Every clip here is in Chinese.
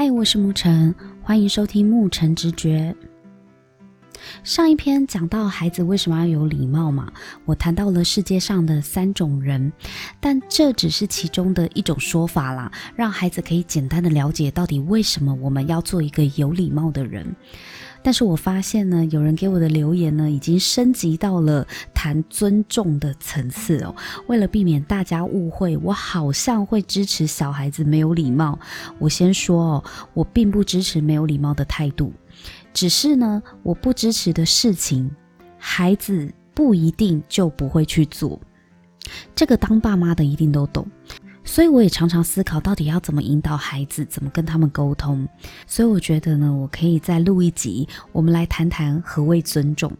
嗨，我是沐晨，欢迎收听沐晨直觉。上一篇讲到孩子为什么要有礼貌嘛，我谈到了世界上的三种人，但这只是其中的一种说法啦，让孩子可以简单的了解到底为什么我们要做一个有礼貌的人。但是我发现呢，有人给我的留言呢，已经升级到了谈尊重的层次哦。为了避免大家误会，我好像会支持小孩子没有礼貌。我先说哦，我并不支持没有礼貌的态度，只是呢，我不支持的事情，孩子不一定就不会去做。这个当爸妈的一定都懂。所以我也常常思考，到底要怎么引导孩子，怎么跟他们沟通。所以我觉得呢，我可以再录一集，我们来谈谈何谓尊重。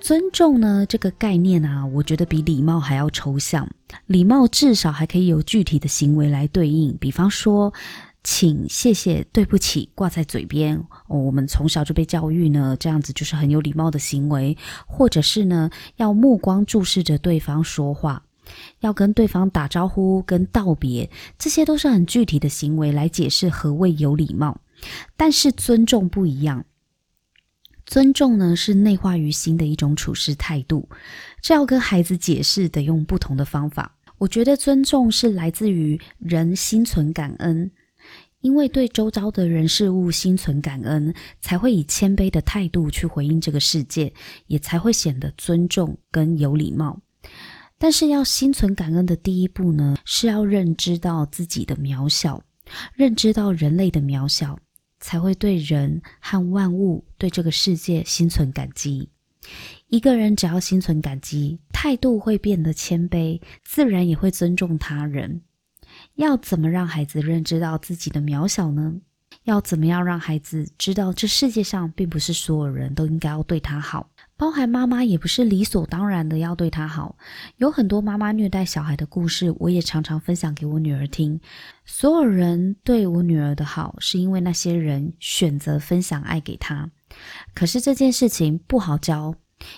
尊重呢，这个概念啊，我觉得比礼貌还要抽象。礼貌至少还可以有具体的行为来对应，比方说，请、谢谢、对不起挂在嘴边，哦，我们从小就被教育呢，这样子就是很有礼貌的行为，或者是呢，要目光注视着对方说话。要跟对方打招呼、跟道别，这些都是很具体的行为来解释何谓有礼貌。但是尊重不一样，尊重呢是内化于心的一种处事态度，这要跟孩子解释得用不同的方法。我觉得尊重是来自于人心存感恩，因为对周遭的人事物心存感恩，才会以谦卑的态度去回应这个世界，也才会显得尊重跟有礼貌。但是要心存感恩的第一步呢，是要认知到自己的渺小，认知到人类的渺小，才会对人和万物、对这个世界心存感激。一个人只要心存感激，态度会变得谦卑，自然也会尊重他人。要怎么让孩子认知到自己的渺小呢？要怎么样让孩子知道这世界上并不是所有人都应该要对他好？包含妈妈也不是理所当然的要对他好，有很多妈妈虐待小孩的故事，我也常常分享给我女儿听。所有人对我女儿的好，是因为那些人选择分享爱给她。可是这件事情不好教，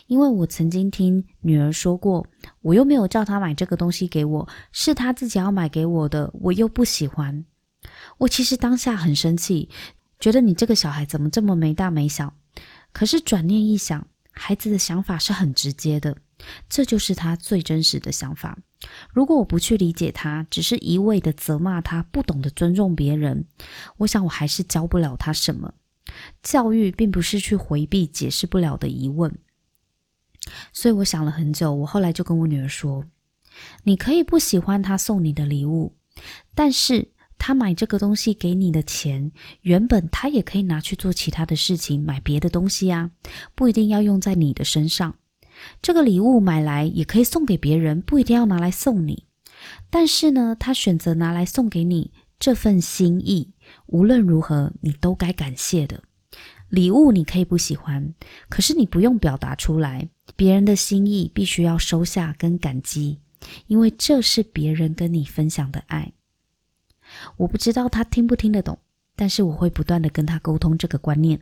因为我曾经听女儿说过，我又没有叫她买这个东西给我，是她自己要买给我的，我又不喜欢。我其实当下很生气，觉得你这个小孩怎么这么没大没小。可是转念一想，孩子的想法是很直接的，这就是他最真实的想法。如果我不去理解他，只是一味的责骂他，不懂得尊重别人，我想我还是教不了他什么。教育并不是去回避解释不了的疑问。所以我想了很久，我后来就跟我女儿说：“你可以不喜欢他送你的礼物，但是……”他买这个东西给你的钱，原本他也可以拿去做其他的事情，买别的东西啊，不一定要用在你的身上。这个礼物买来也可以送给别人，不一定要拿来送你。但是呢，他选择拿来送给你，这份心意，无论如何你都该感谢的。礼物你可以不喜欢，可是你不用表达出来，别人的心意必须要收下跟感激，因为这是别人跟你分享的爱。我不知道他听不听得懂，但是我会不断的跟他沟通这个观念。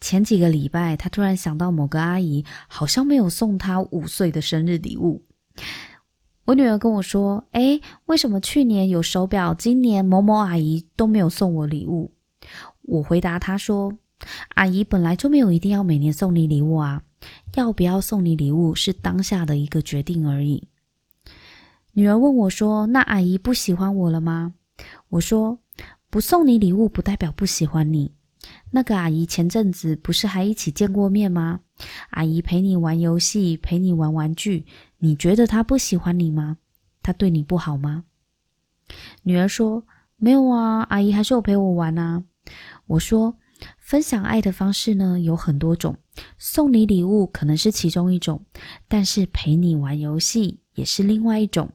前几个礼拜，他突然想到某个阿姨好像没有送他五岁的生日礼物。我女儿跟我说：“诶，为什么去年有手表，今年某某阿姨都没有送我礼物？”我回答她说：“阿姨本来就没有一定要每年送你礼物啊，要不要送你礼物是当下的一个决定而已。”女儿问我说：“那阿姨不喜欢我了吗？”我说，不送你礼物不代表不喜欢你。那个阿姨前阵子不是还一起见过面吗？阿姨陪你玩游戏，陪你玩玩具，你觉得她不喜欢你吗？她对你不好吗？女儿说，没有啊，阿姨还是有陪我玩啊。我说，分享爱的方式呢，有很多种，送你礼物可能是其中一种，但是陪你玩游戏也是另外一种。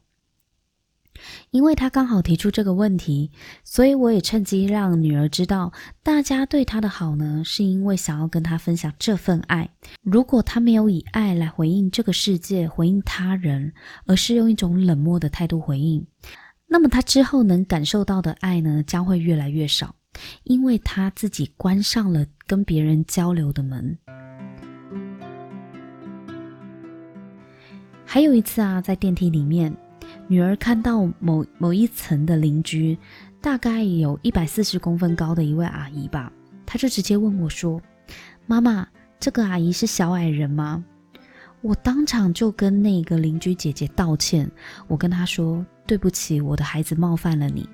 因为他刚好提出这个问题，所以我也趁机让女儿知道，大家对她的好呢，是因为想要跟她分享这份爱。如果她没有以爱来回应这个世界、回应他人，而是用一种冷漠的态度回应，那么她之后能感受到的爱呢，将会越来越少，因为她自己关上了跟别人交流的门。还有一次啊，在电梯里面。女儿看到某某一层的邻居，大概有一百四十公分高的一位阿姨吧，她就直接问我说：“妈妈，这个阿姨是小矮人吗？”我当场就跟那个邻居姐姐道歉，我跟她说：“对不起，我的孩子冒犯了你。”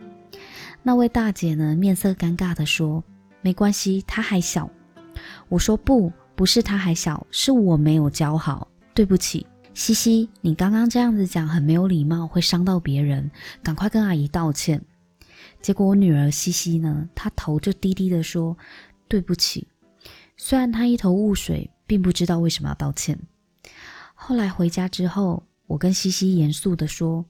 那位大姐呢，面色尴尬地说：“没关系，她还小。”我说：“不，不是她还小，是我没有教好，对不起。”西西，你刚刚这样子讲很没有礼貌，会伤到别人，赶快跟阿姨道歉。结果我女儿西西呢，她头就低低的说：“对不起。”虽然她一头雾水，并不知道为什么要道歉。后来回家之后，我跟西西严肃的说：“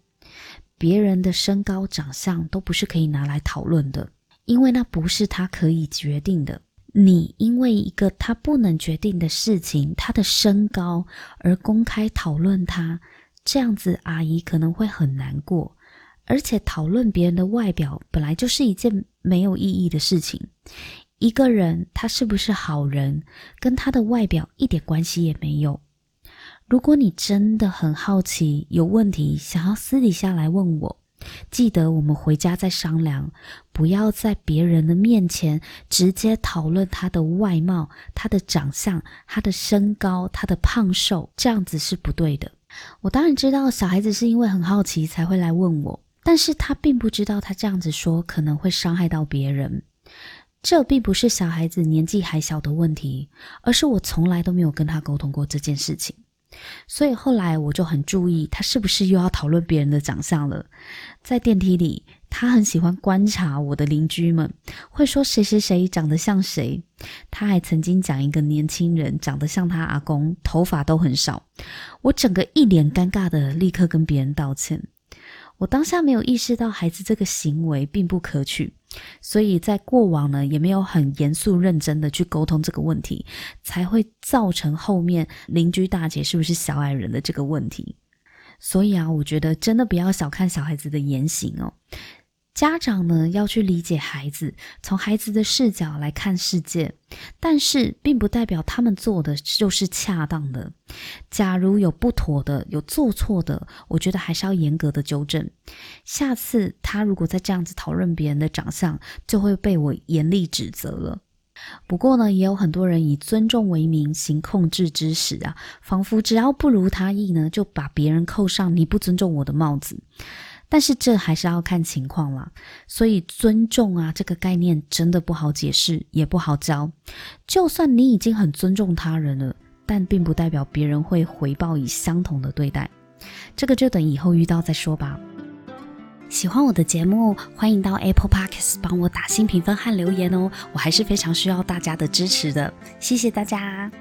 别人的身高长相都不是可以拿来讨论的，因为那不是她可以决定的。”你因为一个他不能决定的事情，他的身高而公开讨论他，这样子阿姨可能会很难过。而且讨论别人的外表本来就是一件没有意义的事情。一个人他是不是好人，跟他的外表一点关系也没有。如果你真的很好奇，有问题想要私底下来问我。记得我们回家再商量，不要在别人的面前直接讨论他的外貌、他的长相、他的身高、他的胖瘦，这样子是不对的。我当然知道小孩子是因为很好奇才会来问我，但是他并不知道他这样子说可能会伤害到别人。这并不是小孩子年纪还小的问题，而是我从来都没有跟他沟通过这件事情。所以后来我就很注意，他是不是又要讨论别人的长相了。在电梯里，他很喜欢观察我的邻居们，会说谁谁谁长得像谁。他还曾经讲一个年轻人长得像他阿公，头发都很少。我整个一脸尴尬的立刻跟别人道歉。我当下没有意识到孩子这个行为并不可取，所以在过往呢，也没有很严肃认真的去沟通这个问题，才会造成后面邻居大姐是不是小矮人的这个问题。所以啊，我觉得真的不要小看小孩子的言行哦。家长呢，要去理解孩子，从孩子的视角来看世界，但是并不代表他们做的就是恰当的。假如有不妥的，有做错的，我觉得还是要严格的纠正。下次他如果再这样子讨论别人的长相，就会被我严厉指责了。不过呢，也有很多人以尊重为名行控制之实啊，仿佛只要不如他意呢，就把别人扣上你不尊重我的帽子。但是这还是要看情况啦，所以尊重啊这个概念真的不好解释，也不好教。就算你已经很尊重他人了，但并不代表别人会回报以相同的对待。这个就等以后遇到再说吧。喜欢我的节目，欢迎到 Apple Podcast 帮我打新评分和留言哦，我还是非常需要大家的支持的，谢谢大家。